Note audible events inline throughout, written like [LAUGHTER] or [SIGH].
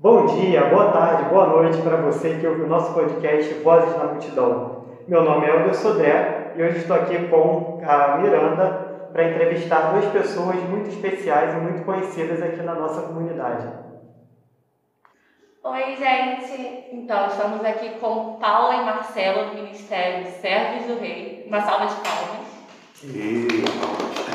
Bom dia, boa tarde, boa noite para você que ouve o nosso podcast Vozes na Multidão. Meu nome é Elder Sodré e hoje estou aqui com a Miranda para entrevistar duas pessoas muito especiais e muito conhecidas aqui na nossa comunidade. Oi, gente! Então, estamos aqui com Paula e Marcelo do Ministério Servos do Rei. Uma salva de palmas. E...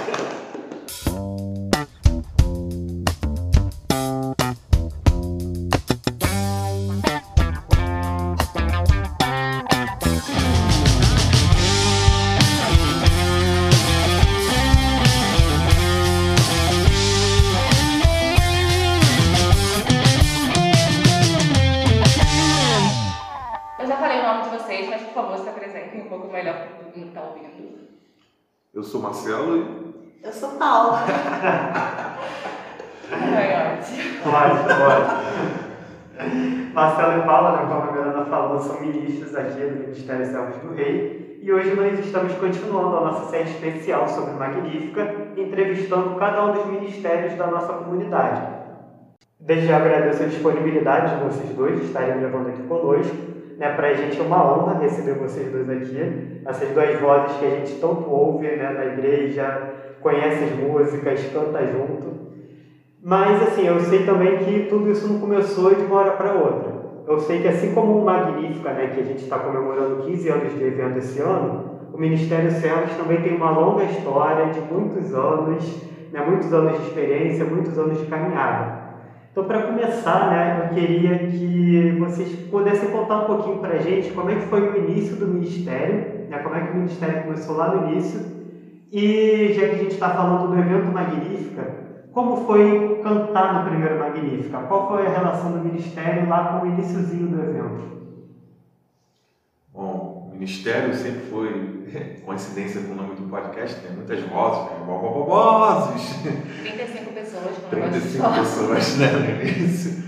São ministros aqui do Ministério Servos do Rei. E hoje nós estamos continuando a nossa série especial sobre Magnífica, entrevistando cada um dos ministérios da nossa comunidade. Desde já agradeço a disponibilidade de vocês dois de estarem gravando aqui conosco. Né, para a gente é uma honra receber vocês dois aqui, essas duas vozes que a gente tanto ouve né, na igreja, conhece as músicas, canta junto. Mas assim, eu sei também que tudo isso não começou de uma hora para outra. Eu sei que assim como o Magnífica, né, que a gente está comemorando 15 anos de evento esse ano, o Ministério Servos também tem uma longa história de muitos anos, né, muitos anos de experiência, muitos anos de caminhada. Então, para começar, né, eu queria que vocês pudessem contar um pouquinho para a gente como é que foi o início do Ministério, né, como é que o Ministério começou lá no início, e já que a gente está falando do evento Magnífica, como foi cantar no primeiro Magnífica? Qual foi a relação do Ministério lá com o iníciozinho do evento? Bom, o Ministério sempre foi [LAUGHS] coincidência com o nome do podcast, tem muitas vozes, né? Bo- bo- bo- Vozes! 35 pessoas com 35 pessoas né, no início.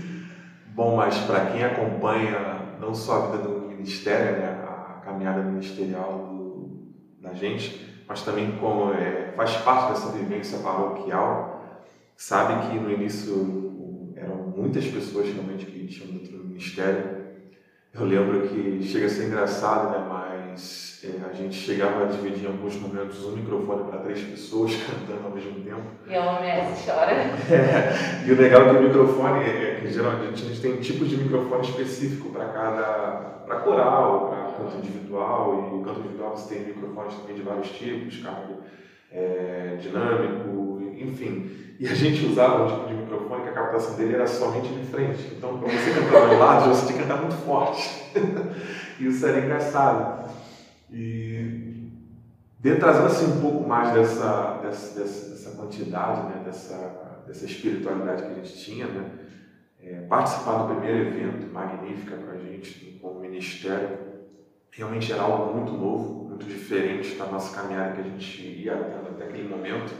Bom, mas para quem acompanha não só a vida do Ministério, né, a caminhada ministerial do- da gente, mas também como é, faz parte dessa vivência paroquial, sabe que no início eram muitas pessoas realmente que tinham dentro do Ministério. Eu lembro que chega a ser engraçado, né, mas é, a gente chegava a dividir em alguns momentos um microfone para três pessoas [LAUGHS] cantando ao mesmo tempo. E a OMS chora. É, [LAUGHS] e o legal é que o microfone, é que geralmente a gente tem um tipo de microfone específico para cada, para coral, para canto individual, e o canto individual você tem microfones também de vários tipos, carro é, dinâmico, enfim. E a gente usava um tipo de microfone que a captação dele era somente de frente. Então, para você cantar aos lados, você tinha que cantar muito forte. [LAUGHS] isso era engraçado. E de- trazendo assim um pouco mais dessa, dessa, dessa, dessa quantidade, né, dessa, dessa espiritualidade que a gente tinha, né, é, participar do primeiro evento Magnífica para a gente, como ministério, realmente era algo muito novo, muito diferente da nossa caminhada que a gente ia tendo até aquele momento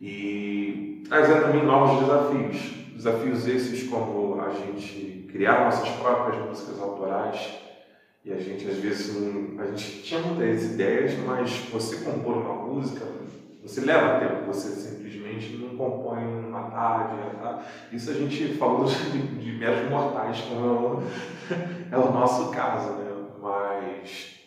e trazendo também novos desafios. Desafios esses como a gente criar nossas próprias músicas autorais, e a gente, às vezes, não, a gente tinha muitas ideias, mas você compor uma música, você leva tempo, você simplesmente não compõe numa tarde. Tá? Isso a gente falou [LAUGHS] de, de meros mortais, como é o, [LAUGHS] é o nosso caso, né? Mas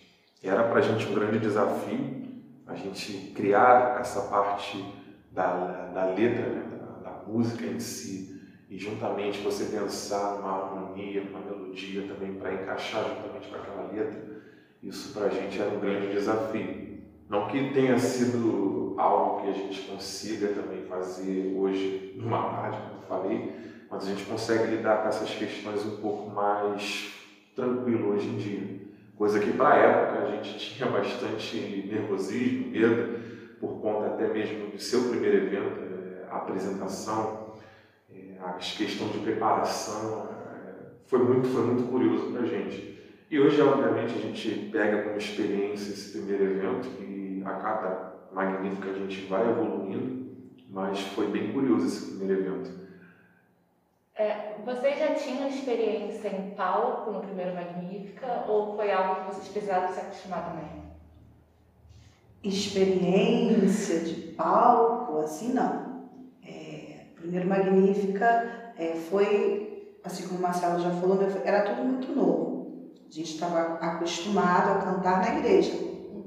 era para a gente um grande desafio a gente criar essa parte da, da letra, né? da, da música em si, e juntamente você pensar numa harmonia, numa melodia também para encaixar juntamente com aquela letra, isso para a gente era um grande desafio. Não que tenha sido algo que a gente consiga também fazer hoje numa tarde, como eu falei, mas a gente consegue lidar com essas questões um pouco mais tranquilo hoje em dia. Coisa que para a época a gente tinha bastante nervosismo, medo, por conta até mesmo do seu primeiro evento, eh, a apresentação, eh, a questão de preparação, eh, foi muito, foi muito curioso para a gente. E hoje, obviamente, a gente pega como experiência esse primeiro evento e a cada magnífica a gente vai evoluindo, mas foi bem curioso esse primeiro evento. É, vocês já tinham experiência em palco no primeiro Magnífica ou foi algo que vocês precisaram se acostumar também? Experiência de palco, assim não. É, primeiro Magnífica é, foi assim como o Marcelo já falou, né, era tudo muito novo. A gente estava acostumado a cantar na igreja.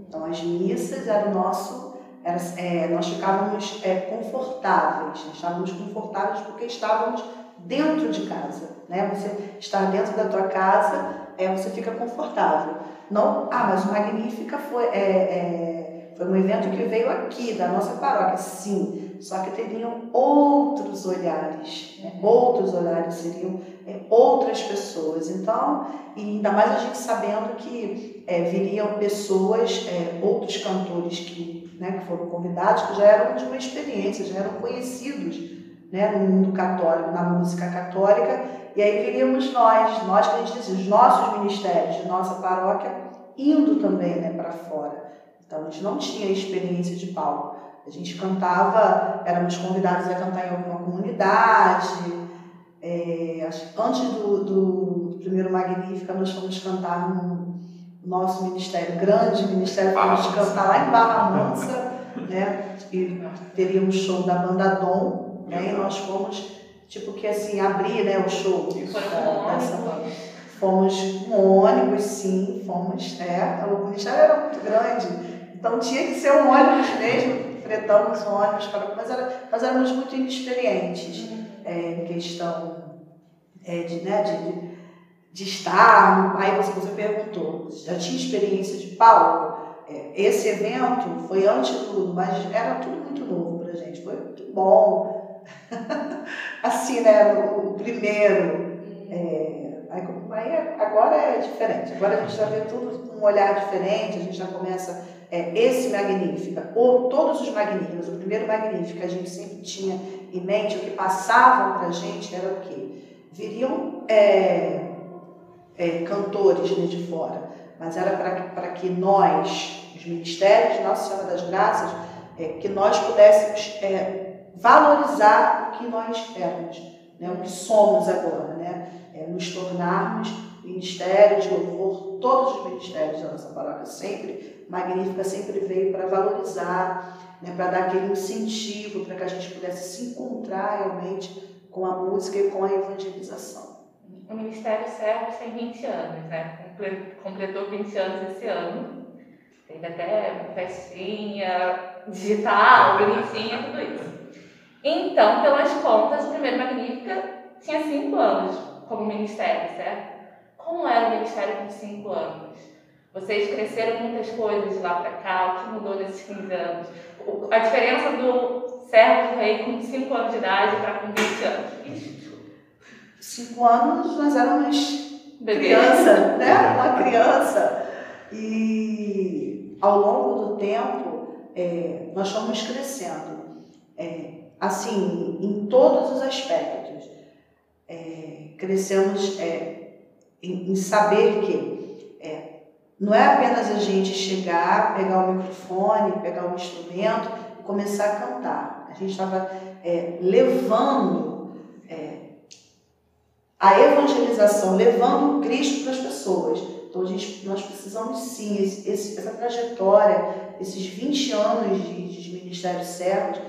Então as missas eram o nosso, era, é, nós ficávamos é, confortáveis, estávamos confortáveis porque estávamos dentro de casa, né? Você estar dentro da tua casa, é, você fica confortável. Não, ah, mas o Magnífica foi, é, é, foi um evento que veio aqui, da nossa paróquia, sim, só que teriam outros olhares, né? outros olhares seriam é, outras pessoas. Então, e ainda mais a gente sabendo que é, viriam pessoas, é, outros cantores que, né, que foram convidados, que já eram de uma experiência, já eram conhecidos né, no mundo católico, na música católica, e aí viríamos nós, nós que a gente diz, os nossos ministérios nossa paróquia, indo também né, para fora. Então a gente não tinha experiência de palco. A gente cantava, éramos convidados a cantar em alguma comunidade. É, antes do, do primeiro Magnífica, nós fomos cantar no nosso ministério, grande ministério, fomos cantar lá em Barra Mansa, né? E teríamos show da banda Dom, né? E nós fomos, tipo que assim, abrir né, o show. Foram dessa Fomos com ônibus, sim, fomos. É, o ministério era muito grande, então tinha que ser um ônibus mesmo, fretamos um ônibus, para, mas, era, nós éramos muito inexperientes uhum. é, em questão é, de, né, de, de estar. Aí você, você perguntou, já tinha experiência de palco? É, esse evento foi antes de tudo, mas era tudo muito novo pra gente, foi muito bom [LAUGHS] assim, né, o primeiro. É, aí, agora é diferente, agora a gente já vê tudo com um olhar diferente, a gente já começa. É, esse Magnífica, ou todos os Magníficos, o primeiro Magnífica a gente sempre tinha em mente, o que passavam para a gente era o quê? Viriam é, é, cantores né, de fora, mas era para que nós, os ministérios de Nossa Senhora das Graças, é, que nós pudéssemos é, valorizar o que nós éramos, né, o que somos agora, né, é nos tornarmos ministérios de louvor, todos os ministérios da nossa paróquia sempre, magnífica, sempre veio para valorizar, né, para dar aquele incentivo para que a gente pudesse se encontrar realmente com a música e com a evangelização. O Ministério Servos tem 20 anos, né? Completou 20 anos esse ano. Teve até festinha digital, bonitinha, tudo isso. Então, pelas contas, o primeiro Magnífica tinha cinco anos como ministério, certo? Como era o ministério com cinco anos? Vocês cresceram muitas coisas de lá para cá, o que mudou nesses 15 anos? A diferença do servo do rei com 5 anos de idade para com 20 anos? 5 anos nós éramos Bebê. criança, né? Uma criança. E ao longo do tempo, é, nós fomos crescendo. É, assim, em todos os aspectos. É, crescemos é, em, em, saber que não é apenas a gente chegar, pegar o microfone, pegar o instrumento e começar a cantar. A gente estava é, levando é, a evangelização, levando Cristo para as pessoas. Então, gente, nós precisamos sim, esse, essa trajetória, esses 20 anos de, de Ministério Servos,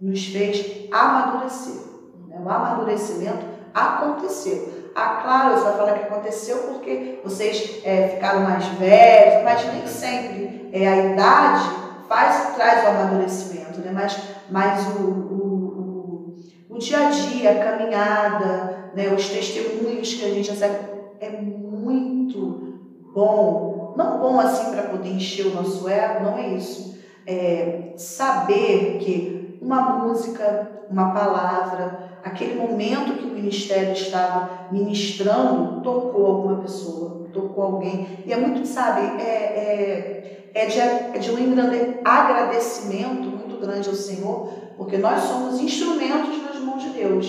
nos fez amadurecer. Né? O amadurecimento aconteceu. Ah, claro, você vai falar que aconteceu porque vocês é, ficaram mais velhos, mas nem sempre. É, a idade faz, traz o amadurecimento, né? mas, mas o, o, o, o dia a dia, a caminhada, né? os testemunhos que a gente recebe é muito bom. Não bom assim para poder encher o nosso ego, não é isso. É, saber que uma música, uma palavra, aquele momento que o ministério estava ministrando, tocou alguma pessoa, tocou alguém. E é muito, sabe, é, é, é, de, é de um agradecimento muito grande ao Senhor, porque nós somos instrumentos nas mãos de Deus.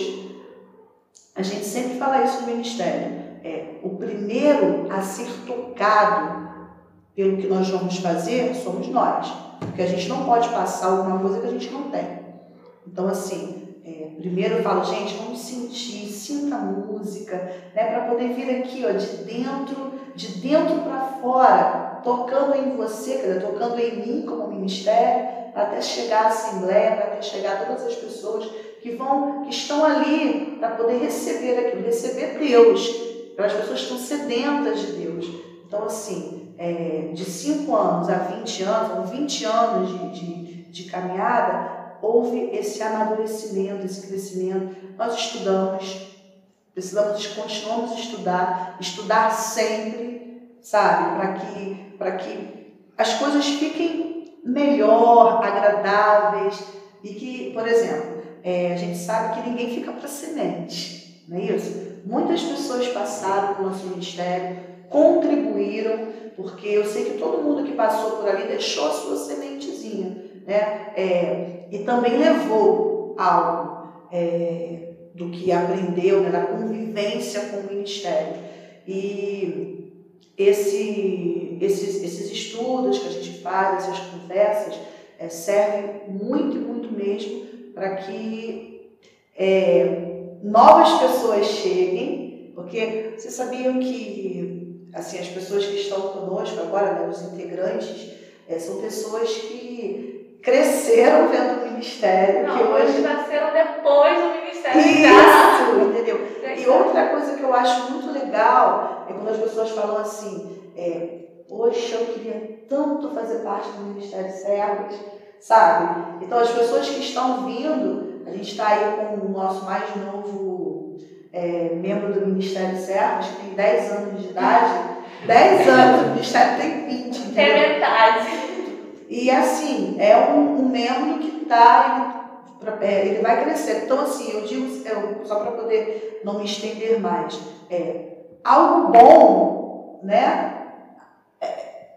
A gente sempre fala isso no ministério. É, o primeiro a ser tocado pelo que nós vamos fazer somos nós. Porque a gente não pode passar alguma coisa que a gente não tem. Então, assim, é, primeiro eu falo, gente, vamos sentir, sinta a música, né, para poder vir aqui, ó, de dentro, de dentro para fora, tocando em você, quer dizer, tocando em mim como ministério, até chegar à Assembleia, até chegar a todas as pessoas que vão, que estão ali para poder receber aquilo, receber Deus. As pessoas estão sedentas de Deus. Então, assim, é, de 5 anos a 20 anos, ou 20 anos de, de, de caminhada, houve esse amadurecimento, esse crescimento. Nós estudamos, precisamos, continuamos estudar, estudar sempre, sabe, para que, que as coisas fiquem melhor, agradáveis e que, por exemplo, é, a gente sabe que ninguém fica para semente, não é isso? Muitas pessoas passaram pelo nosso ministério, contribuíram, porque eu sei que todo mundo que passou por ali deixou a sua sementezinha, né? É, e também levou algo é, do que aprendeu, né, da convivência com o ministério. E esse, esses, esses estudos que a gente faz, essas conversas, é, servem muito, muito mesmo para que é, novas pessoas cheguem, porque vocês sabiam que assim as pessoas que estão conosco agora, né, os integrantes, é, são pessoas que cresceram vendo o ministério, Não, que hoje nasceram depois do ministério. Isso, entendeu? E outra coisa que eu acho muito legal é quando as pessoas falam assim, é, poxa, eu queria tanto fazer parte do Ministério Servos, sabe? Então as pessoas que estão vindo, a gente está aí com o nosso mais novo é, membro do Ministério Servos, que tem 10 anos de idade, [LAUGHS] 10 anos, o Ministério tem 20, entendeu? É metade. E assim, é um, um membro que está, ele, é, ele vai crescer. Então, assim, eu digo, eu, só para poder não me estender mais, é, algo bom, né? É,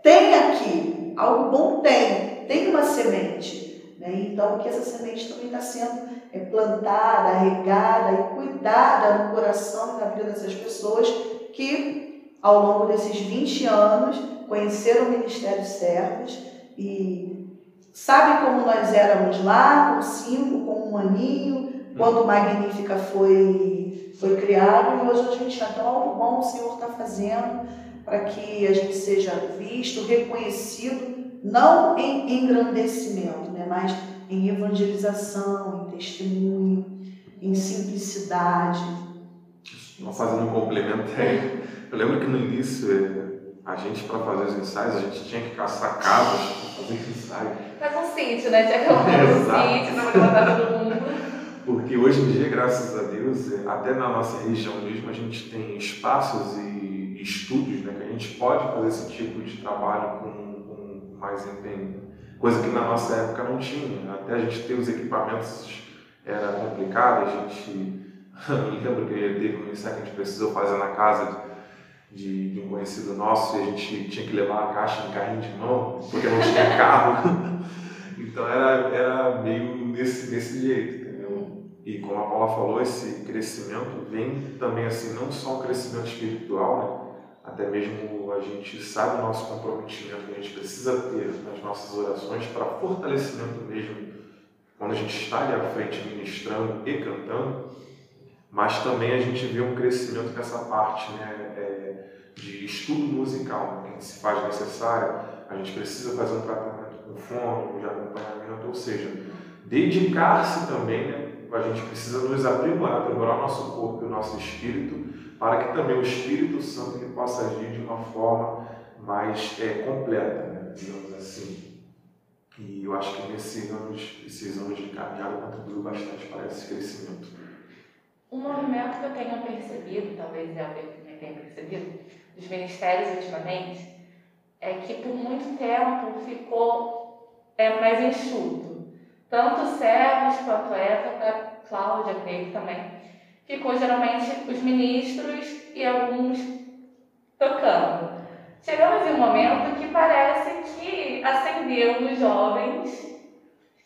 tem aqui, algo bom tem, tem uma semente. Né? Então, que essa semente também está sendo é, plantada, regada e cuidada no coração e na vida dessas pessoas que, ao longo desses 20 anos, conheceram o Ministério Servos e sabe como nós éramos lá, com cinco, com um aninho, quando Magnífica foi, foi criado, e hoje a gente então algo bom o Senhor está fazendo para que a gente seja visto, reconhecido, não em engrandecimento, né, mas em evangelização, em testemunho, em simplicidade. Fazendo um complemento eu lembro que no início a gente, para fazer os ensaios, a gente tinha que caçar cabos para fazer ensaio. Faz um sítio, né? Tinha que arrumar um sítio para levantar todo mundo. Porque hoje em dia, graças a Deus, é, até na nossa região mesmo, a gente tem espaços e estúdios né, que a gente pode fazer esse tipo de trabalho com, com mais empenho. Coisa que na nossa época não tinha. Até a gente ter os equipamentos era complicado. A gente. [LAUGHS] lembra que teve um ensaio que a gente precisou fazer na casa de, de, um conhecido nosso e a gente tinha que levar a caixa em carrinho de mão, porque não tinha [LAUGHS] carro. então era, era meio nesse, desse jeito, entendeu? E como a Paula falou, esse crescimento vem também assim, não só um crescimento espiritual, né? até mesmo a gente sabe o nosso comprometimento que a gente precisa ter nas nossas orações para fortalecimento mesmo, quando a gente está ali à frente ministrando e cantando, mas também a gente vê um crescimento nessa parte né, é, de estudo musical, que se faz necessário, a gente precisa fazer um tratamento com fônico, de acompanhamento, ou seja, dedicar-se também, né, a gente precisa nos aprimorar, aprimorar o nosso corpo e o nosso espírito, para que também o Espírito Santo ele possa agir de uma forma mais é, completa, né, digamos assim. E eu acho que nesses anos, esses anos de caminhada contribuiu bastante para esse crescimento. Um movimento que eu tenho percebido, talvez tenha percebido, dos ministérios ultimamente, é que por muito tempo ficou é, mais enxuto. Tanto servos quanto essa, a Cláudia, creio também, ficou geralmente os ministros e alguns tocando. Chegamos em um momento que parece que acendeu nos jovens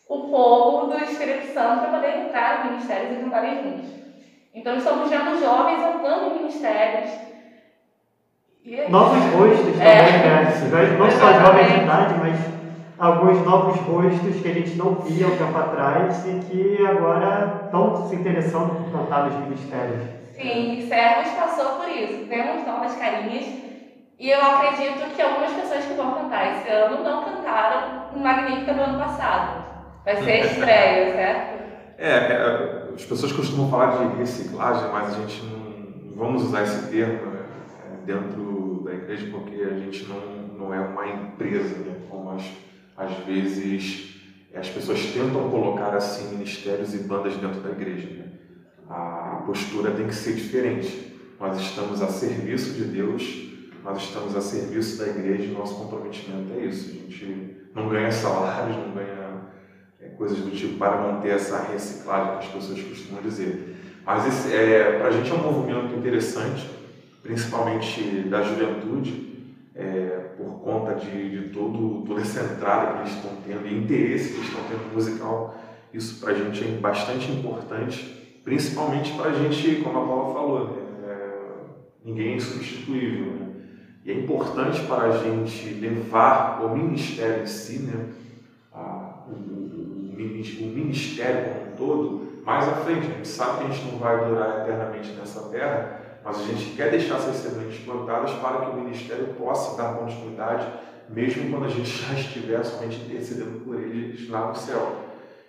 o fogo do Espírito Santo para poder entrar no ministério e cantarem juntos. Então estamos vendo jovens andando em ministérios. Novos rostos é. também, né? Não só jovens de idade, mas alguns novos rostos que a gente não via um tempo atrás e que agora estão se interessando por cantar nos ministérios. Sim, Servos passou por isso. Vemos novas carinhas e eu acredito que algumas pessoas que vão cantar esse ano não cantaram no Magnífica do ano passado. Vai ser [LAUGHS] estreia, certo? É, é as pessoas costumam falar de reciclagem, mas a gente não vamos usar esse termo né, é, dentro da igreja porque a gente não, não é uma empresa, né, como as, às vezes as pessoas tentam colocar assim ministérios e bandas dentro da igreja. Né? A postura tem que ser diferente. Nós estamos a serviço de Deus, nós estamos a serviço da igreja e nosso comprometimento é isso. A gente não ganha salários, não ganha é, coisas do tipo para manter essa reciclagem que as pessoas costumam dizer. Mas é, para a gente é um movimento interessante, principalmente da juventude, é, por conta de, de todo, toda essa entrada que eles estão tendo e interesse que eles estão tendo musical. Isso para a gente é bastante importante, principalmente para a gente, como a Paula falou, né? é, ninguém é insubstituível. Né? E é importante para a gente levar o ministério em si, né? O, ministério como um todo, mais à frente. A gente sabe que a gente não vai durar eternamente nessa terra, mas a gente quer deixar essas sementes plantadas para que o ministério possa dar continuidade, mesmo quando a gente [LAUGHS] já estiver somente intercedendo por eles lá no céu.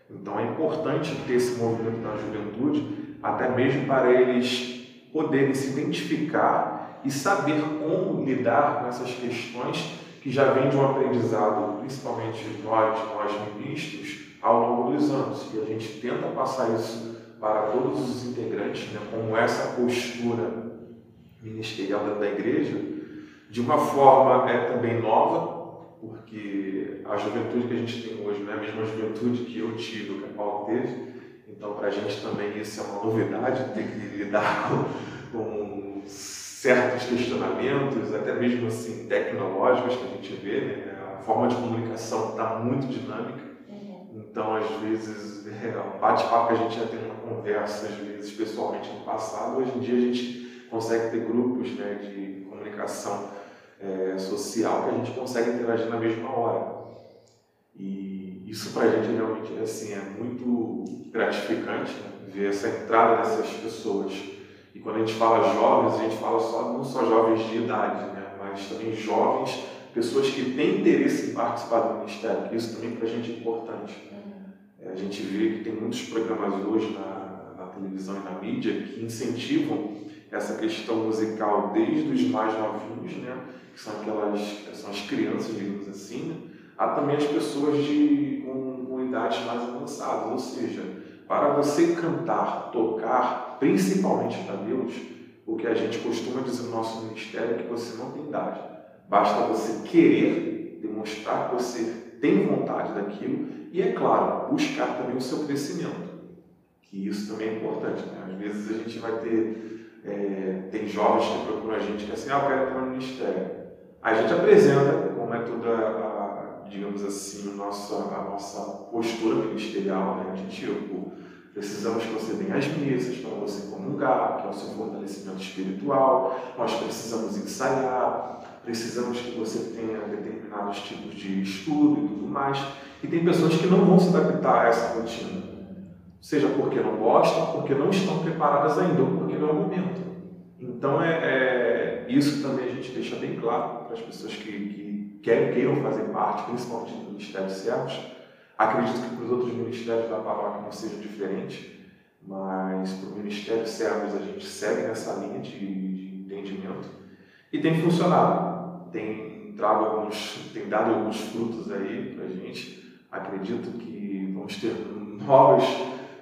Então é importante ter esse movimento da juventude, até mesmo para eles poderem se identificar e saber como lidar com essas questões que já vem de um aprendizado, principalmente nós, nós ministros, ao longo dos anos. E a gente tenta passar isso para todos os integrantes, né, como essa postura ministerial da igreja, de uma forma é também nova, porque a juventude que a gente tem hoje não é a mesma juventude que eu tive, que a Paulo teve, então para a gente também isso é uma novidade, ter que lidar [LAUGHS] com, com certos questionamentos, até mesmo assim tecnológicos que a gente vê, né? a forma de comunicação está muito dinâmica. Então às vezes é, um bate-papo que a gente já tem uma conversa, às vezes pessoalmente no passado, hoje em dia a gente consegue ter grupos né, de comunicação é, social que a gente consegue interagir na mesma hora. E isso para a gente realmente assim, é muito gratificante né, ver essa entrada dessas pessoas. E quando a gente fala jovens, a gente fala só, não só jovens de idade, né, mas também jovens, pessoas que têm interesse em participar do ministério, isso também para a gente é importante. É, a gente vê que tem muitos programas hoje na, na televisão e na mídia que incentivam essa questão musical desde os mais novinhos, né, que são aquelas são as crianças, digamos assim, né, há também as pessoas de, com, com idades mais avançadas, ou seja, para você cantar, tocar, principalmente para Deus, o que a gente costuma dizer no nosso ministério é que você não tem idade. Basta você querer demonstrar que você tem vontade daquilo e, é claro, buscar também o seu crescimento. Que isso também é importante. Né? Às vezes a gente vai ter é, tem jovens que procuram a gente que é assim, ah, eu quero entrar no ministério. A gente apresenta como é toda a, digamos assim, a nossa, a nossa postura ministerial, né? de tipo, precisamos que você venha às mesas para você comungar, que é o seu fortalecimento espiritual, nós precisamos ensaiar, precisamos que você tenha determinados tipos de estudo e tudo mais. E tem pessoas que não vão se adaptar a essa rotina seja porque não gostam, porque não estão preparadas ainda, ou porque não é o momento. Então, é, é, isso também a gente deixa bem claro para as pessoas que, que querem, queiram fazer parte, principalmente do Ministério de Servos. Acredito que para os outros ministérios da paróquia não seja diferente, mas para o Ministério de Servos a gente segue nessa linha de, de entendimento e tem funcionado. Tem, trago alguns, tem dado alguns frutos aí para a gente. Acredito que vamos ter novos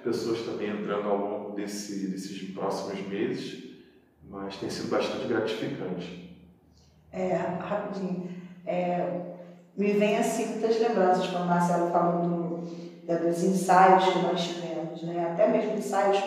pessoas também entrando ao longo desse, desses próximos meses, mas tem sido bastante gratificante. É, rapidinho. É, me vem assim muitas lembranças quando o Marcelo falou do, dos ensaios que nós tivemos, né? até mesmo ensaios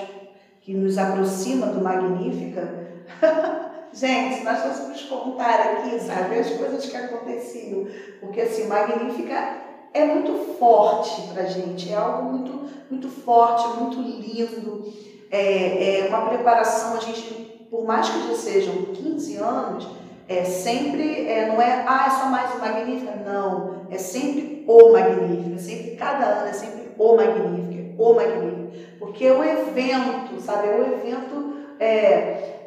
que nos aproxima do Magnífica. [LAUGHS] Gente, nós vamos contar aqui, sabe, as coisas que aconteciam. Porque assim, Magnífica é muito forte para gente, é algo muito, muito forte, muito lindo. É, é uma preparação, a gente, por mais que já sejam 15 anos, é sempre, é, não é, ah, é só mais o Magnífica, não, é sempre o Magnífica, sempre, cada ano é sempre o Magnífica, o Magnífica, porque é o evento, sabe, é o evento, é,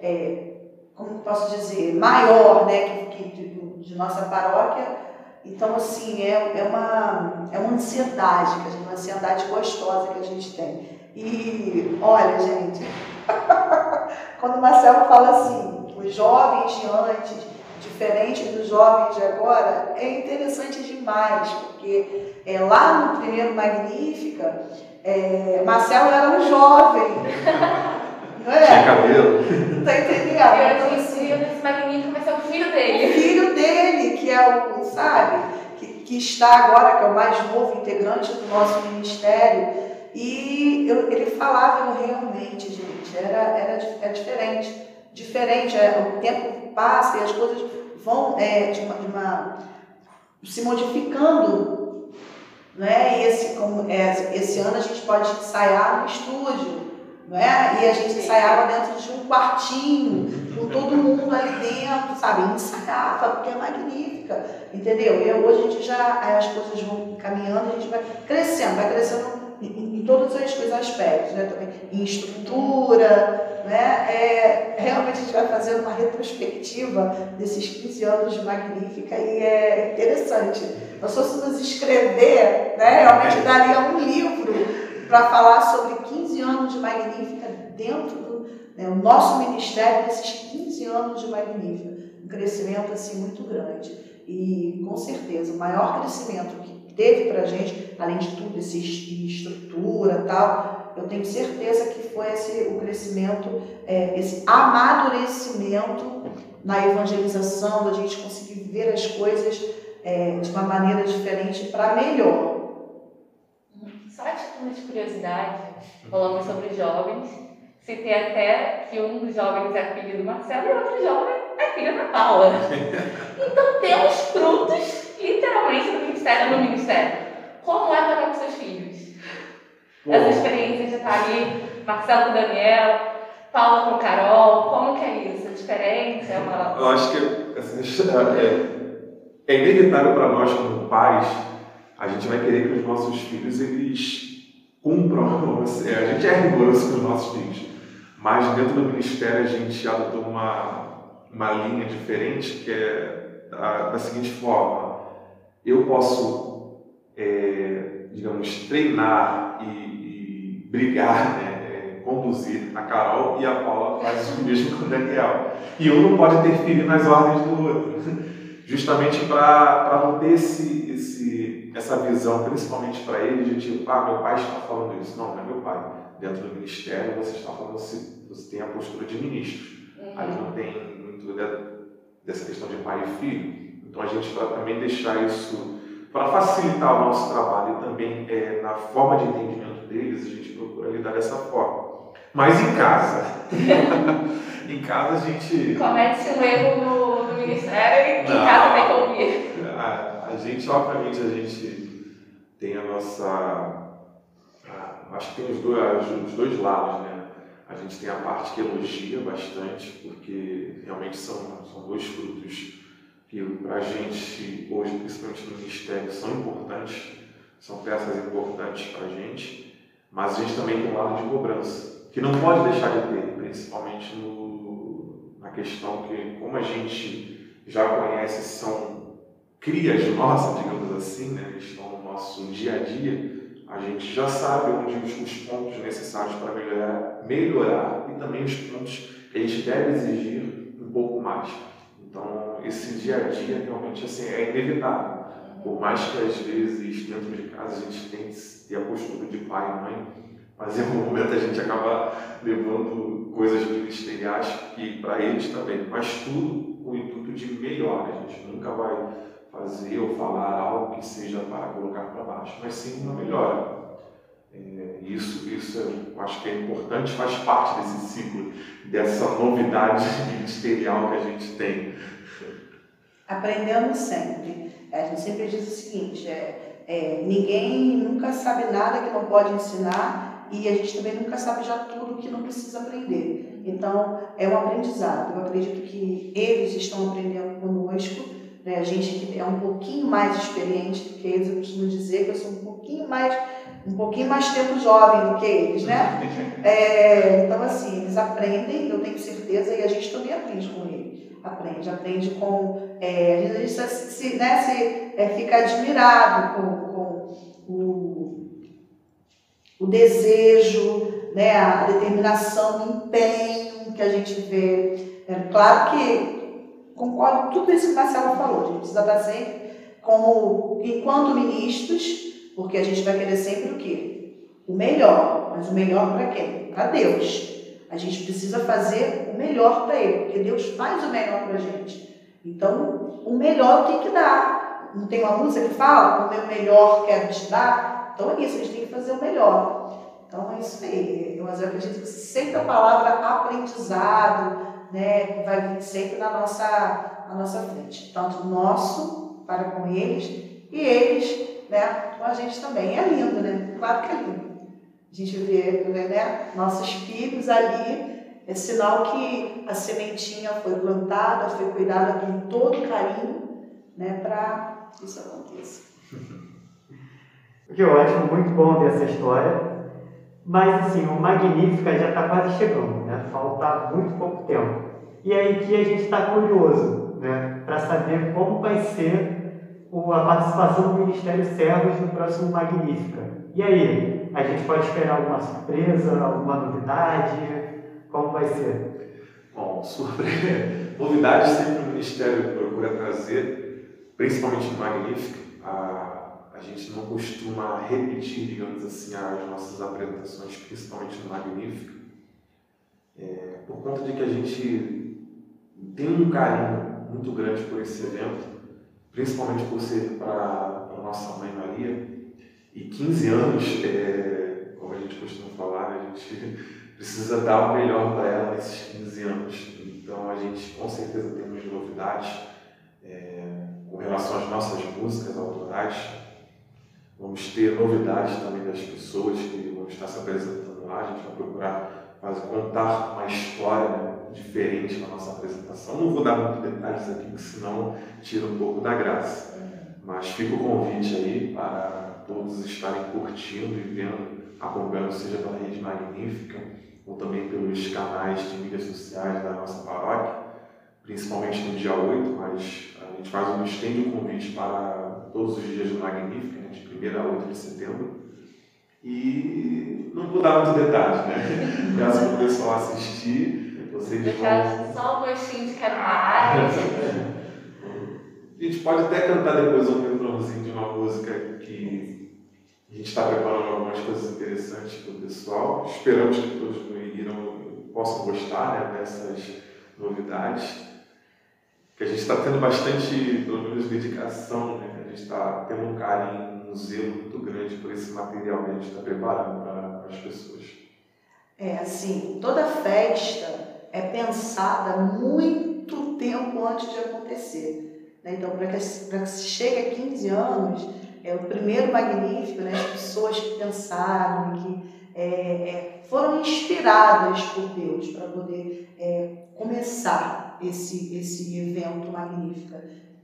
é, como posso dizer, maior, né, que, que de, de nossa paróquia, então, assim, é, é, uma, é uma ansiedade, uma ansiedade gostosa que a gente tem. E olha, gente, [LAUGHS] quando o Marcelo fala assim, os jovens de antes, diferente dos jovens de agora, é interessante demais, porque é, lá no primeiro Magnífica, é, Marcelo era um jovem. [LAUGHS] Não é? Tinha cabelo. Tá entendendo? Então, assim, nesse Magnífico vai ser o filho dele. O filho dele, que é o, sabe, que, que está agora, que é o mais novo integrante do nosso ministério. E eu, ele falava realmente, gente, era, era, é diferente. Diferente, é, o tempo passa e as coisas vão é, de uma, de uma, se modificando. Né? E esse, como, é, esse ano a gente pode ensaiar no estúdio. Né? E a gente ensaiava dentro de um quartinho, com todo mundo ali dentro, sabe? Ensaiava, porque é magnífica, entendeu? E hoje a gente já, as coisas vão caminhando, a gente vai crescendo, vai crescendo em, em todos os aspectos, né? Também em estrutura, né? É, realmente a gente vai fazendo uma retrospectiva desses 15 anos de Magnífica e é interessante. Nós fôssemos escrever, né? realmente daria um livro para falar sobre 15 anos de Magnífica dentro do né? o nosso ministério nesses 15 anos de Magnífica. Um crescimento assim muito grande. E com certeza, o maior crescimento que teve para a gente, além de tudo, esse estrutura tal, eu tenho certeza que foi esse, o crescimento, é, esse amadurecimento na evangelização, da gente conseguir ver as coisas é, de uma maneira diferente para melhor. Título de curiosidade, falamos sobre jovens, citei até que um dos jovens é filho do Marcelo e outro jovem é filho da Paula. [LAUGHS] Então temos frutos literalmente no ministério no ministério. Como é estar com seus filhos? Bom. Essa experiência de estar ali, Marcelo com Daniel, Paula com Carol, como que é isso? A diferença é uma... Eu acho que assim, é, é inevitável para nós como pais, a gente vai querer que os nossos filhos eles cumpram, é, a gente é rigoroso com os nossos filhos, mas dentro do ministério a gente adotou uma, uma linha diferente que é da, da seguinte forma, eu posso, é, digamos, treinar e, e brigar, né, é, conduzir a Carol e a Paula faz o mesmo com o Daniel. E um não pode interferir nas ordens do outro, justamente para não ter esse, esse, essa visão, principalmente para ele, de tipo, ah, meu pai está falando isso. Não, não é meu pai. Dentro do ministério você está falando, você, você tem a postura de ministro. Uhum. Aí não tem muito dessa questão de pai e filho. Então a gente vai também deixar isso para facilitar o nosso trabalho e também é, na forma de entendimento deles, a gente procura lidar dessa forma. Mas em casa, [LAUGHS] em casa a gente. Comete um erro no, no ministério e em casa tem que ouvir. A, gente, obviamente, a gente tem a nossa. Acho que tem os dois, os dois lados, né? A gente tem a parte que elogia bastante, porque realmente são, são dois frutos que para a gente hoje, principalmente no Ministério, são importantes, são peças importantes para a gente, mas a gente também tem um lado de cobrança, que não pode deixar de ter, principalmente no, na questão que, como a gente já conhece, são crias nossas, digamos assim, né, que estão no nosso dia a dia, a gente já sabe onde os, os pontos necessários para melhorar, melhorar e também os pontos que a gente deve exigir um pouco mais. Então, esse dia a dia realmente assim, é inevitável. Por mais que às vezes dentro de casa a gente tenha ter a postura de pai e mãe, mas em algum momento a gente acaba levando coisas ministeriais que para eles também, mas tudo com o intuito de melhor. A gente nunca vai fazer ou falar algo que seja para colocar para baixo, mas sim uma melhora. É, isso, isso eu acho que é importante, faz parte desse ciclo, dessa novidade [LAUGHS] ministerial que a gente tem. Aprendendo sempre. A gente sempre diz o seguinte: é, é, ninguém nunca sabe nada que não pode ensinar e a gente também nunca sabe já tudo que não precisa aprender. Então, é um aprendizado. Eu acredito que eles estão aprendendo conosco. Né? A gente que é um pouquinho mais experiente do que eles, eu costumo dizer que eu sou um pouquinho mais um pouquinho mais tempo jovem do que eles, né? É, então, assim, eles aprendem, eu tenho certeza, e a gente também aprende com eles. Aprende, aprende com. É, a gente se, né, se, é, fica admirado com, com o, o desejo, né, a determinação, o empenho que a gente vê. É claro que concordo com tudo isso que Marcelo falou, a gente precisa estar sempre como, enquanto ministros, porque a gente vai querer sempre o quê? O melhor, mas o melhor para quem? Para Deus. A gente precisa fazer o melhor para Ele, porque Deus faz o melhor para a gente. Então, o melhor tem que dar. Não tem uma música que fala, o meu melhor quero te dar? Então é isso, a gente tem que fazer o melhor. Então é isso aí. Eu acredito que sempre a palavra aprendizado né, vai vir sempre na nossa, na nossa frente. Tanto nosso para com eles e eles né, com a gente também. É lindo, né? Claro que é lindo. A gente vê né, nossos filhos ali, é sinal que a sementinha foi plantada, foi cuidada com todo carinho, né, para isso aconteça. [LAUGHS] Que eu acho muito bom dessa história, mas assim, o Magnífica já está quase chegando, né? falta muito pouco tempo. E aí que a gente está curioso né? para saber como vai ser a participação do Ministério Servos no próximo Magnífica. E aí, a gente pode esperar alguma surpresa, alguma novidade? Como vai ser? Bom, surpresa. [LAUGHS] Novidades sempre o Ministério procura trazer, principalmente no Magnífica. A, a gente não costuma repetir, digamos assim, as nossas apresentações, principalmente no Magnífica, é, por conta de que a gente tem um carinho muito grande por esse evento, principalmente por ser para a nossa mãe Maria. E 15 anos, é, como a gente costuma falar, a gente [LAUGHS] precisa dar o melhor para ela nesses 15 anos. Então a gente com certeza temos novidades é, com relação às nossas músicas autorais. Vamos ter novidades também das pessoas que vão estar se apresentando lá. A gente vai procurar fazer, contar uma história diferente na nossa apresentação. Não vou dar muitos detalhes aqui, porque senão tira um pouco da graça. Mas fica o convite aí para todos estarem curtindo e vendo, acompanhando, seja pela Rede Magnífica ou também pelos canais de mídias sociais da nossa paróquia, principalmente no dia 8, mas a gente faz um estende convite para todos os dias do Magnífica, né, de 1 a 8 de setembro. E não vou dar muitos detalhes, né? [LAUGHS] Caso o pessoal assistir, vocês vão. Só um gostinho de quero mais. A gente pode até cantar depois um refrãozinho de uma música que a gente está preparando algumas coisas interessantes para o pessoal. Esperamos que todos irão, possam gostar né, dessas novidades. Que a gente está tendo bastante, pelo menos, dedicação, né? Gente está tendo um carinho, um zelo muito grande por esse material que a gente está preparando para as pessoas. É assim, toda festa é pensada muito tempo antes de acontecer. Né? Então, para que, que se chegue a 15 anos, é o primeiro magnífico, né? as pessoas que pensaram, que é, é, foram inspiradas por Deus para poder é, começar esse, esse evento magnífico.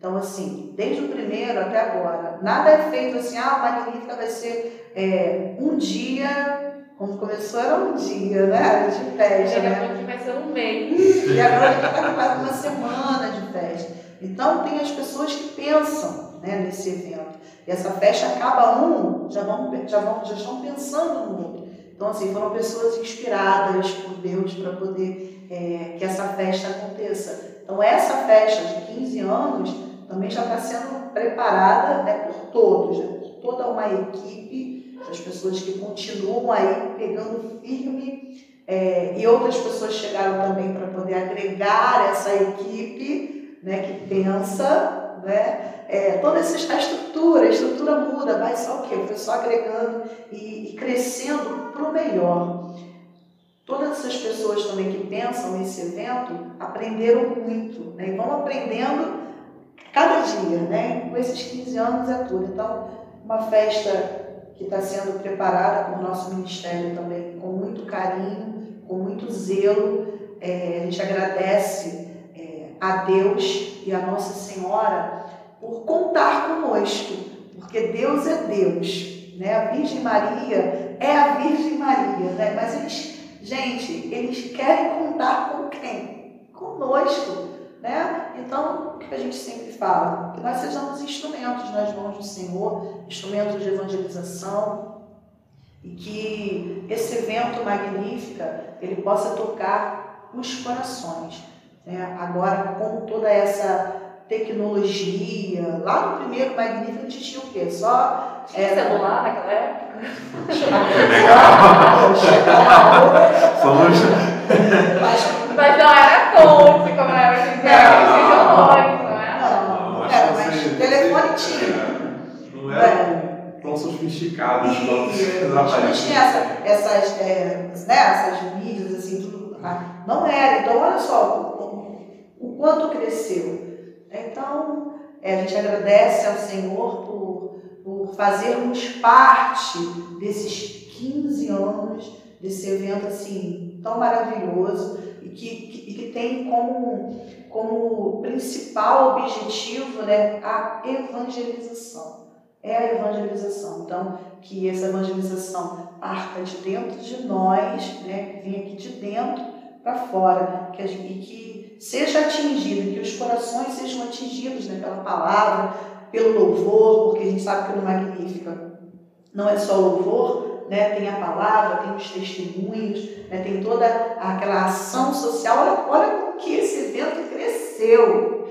Então, assim, desde o primeiro até agora, nada é feito assim, ah, a Magnífica vai ser é, um dia, como começou era um dia, né? De festa. Daqui a pouco vai ser um mês. [LAUGHS] E agora a gente está quase uma semana de festa. Então, tem as pessoas que pensam né, nesse evento. E essa festa acaba um, já, vão, já, vão, já estão pensando no outro. Então, assim, foram pessoas inspiradas por Deus para poder é, que essa festa aconteça. Então, essa festa de 15 anos também já está sendo preparada né, por todos, né, por toda uma equipe, as pessoas que continuam aí pegando firme. É, e outras pessoas chegaram também para poder agregar essa equipe né, que pensa, né, é, toda essa estrutura, a estrutura muda, vai só o quê? Foi só agregando e, e crescendo para o melhor. Todas essas pessoas também que pensam nesse evento aprenderam muito, né? E vão aprendendo cada dia, né? Com esses 15 anos é tudo. Então, uma festa que está sendo preparada por nosso ministério também, com muito carinho, com muito zelo. É, a gente agradece é, a Deus e a Nossa Senhora por contar conosco, porque Deus é Deus, né? A Virgem Maria é a Virgem Maria, né? Mas eles, gente, eles querem contar com quem? Conosco, né? Então, o que a gente sempre fala? Que nós sejamos instrumentos nas mãos do Senhor, instrumentos de evangelização, E que esse evento Magnífica, ele possa tocar os corações. Né? Agora, com toda essa tecnologia, lá no primeiro Magnífico a gente tinha o quê? Só... Tinha é, celular naquela época? Somos... [LAUGHS] Mas, mas não era coach, como era hoje em dia, não é? Não, era, mas telefone tinha. Não era tão sofisticado quanto Não tinha essa, essas, é, né, essas mídias, assim, tudo. Não era. Então, olha só o, o quanto cresceu. Então, é, a gente agradece ao Senhor por, por fazermos parte desses 15 anos desse evento assim tão maravilhoso e que, que, e que tem como, como principal objetivo né, a evangelização. É a evangelização. Então, que essa evangelização parta de dentro de nós, né, que venha aqui de dentro para fora, que, e que seja atingido, que os corações sejam atingidos né, pela palavra, pelo louvor, porque a gente sabe que no Magnífica não é só louvor, né, tem a palavra, tem os testemunhos, né, tem toda aquela ação social. Olha, olha como que esse evento cresceu.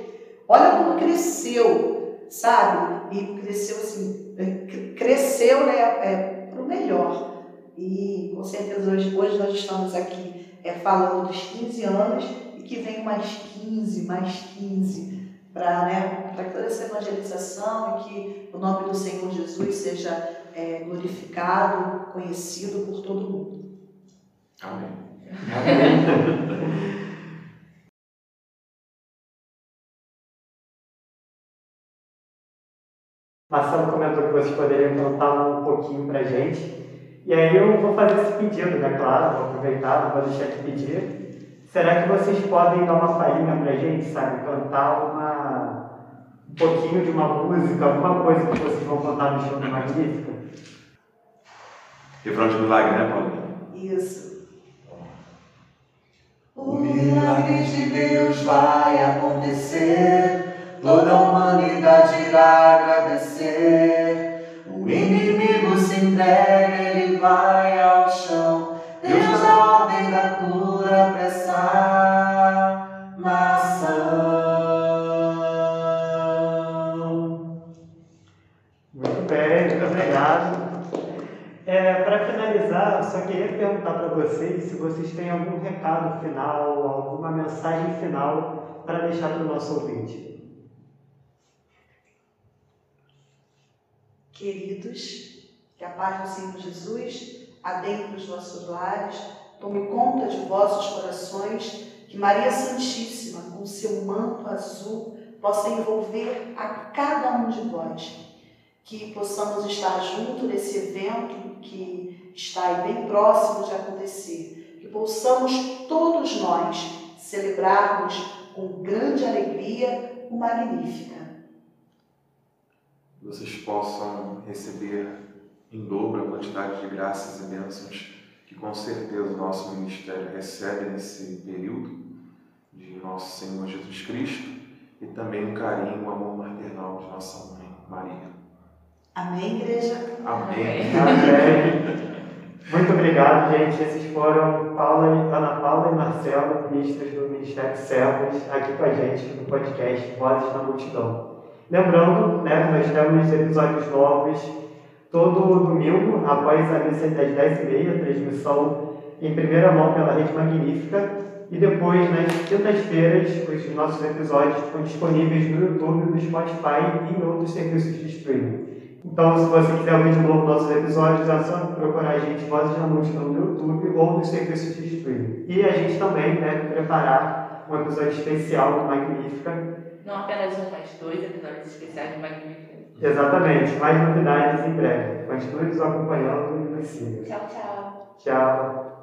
Olha como cresceu, sabe? E cresceu assim, é, cresceu né, é, para o melhor. E com certeza hoje, hoje nós estamos aqui é, falando dos 15 anos e que vem mais 15, mais 15 para né, toda essa evangelização e que o nome do Senhor Jesus seja é, glorificado, conhecido por todo mundo. Amém. Amém. [LAUGHS] Marcelo comentou que vocês poderiam contar um pouquinho para a gente. E aí eu vou fazer esse pedido, né? Claro, vou aproveitar, não vou deixar de pedir. Será que vocês podem dar uma palhinha para a gente, sabe? Cantar uma, um pouquinho de uma música, alguma coisa que vocês vão contar no show do Magnífica? Refrão de milagre, né, Paulo? Isso. O milagre de Deus vai acontecer, recado final, alguma mensagem final para deixar para o nosso ouvinte. Queridos, que a paz do Senhor Jesus adentre os vossos lares, tome conta de vossos corações, que Maria Santíssima, com seu manto azul, possa envolver a cada um de vós que possamos estar junto nesse evento que está aí bem próximo de acontecer, possamos todos nós celebrarmos com grande alegria o Magnífica. Vocês possam receber em dobro a quantidade de graças e bênçãos que com certeza o nosso ministério recebe nesse período de nosso Senhor Jesus Cristo e também o carinho, o amor maternal de nossa mãe Maria. Amém, igreja? Amém. Amém. [LAUGHS] Muito obrigado, gente. Esses foram Paula, Ana Paula e Marcelo, ministros do Ministério Servos, aqui com a gente no podcast Vozes na Multidão. Lembrando, né, nós temos episódios novos todo domingo, após a missa das 10h30, transmissão em primeira mão pela Rede Magnífica. E depois, nas quintas-feiras, os nossos episódios estão disponíveis no YouTube, no Spotify e em outros serviços de streaming. Então, se você quiser ouvir de novo nossos episódios, é só procurar a gente Vozes da Multidão no YouTube ou nos serviços de streaming. E a gente também deve preparar um episódio especial do Magnífica. Não apenas um, mas dois episódios especiais do Magnífica. Exatamente, mais novidades em breve. Continue nos acompanhando e nos siga. Tchau, tchau. Tchau.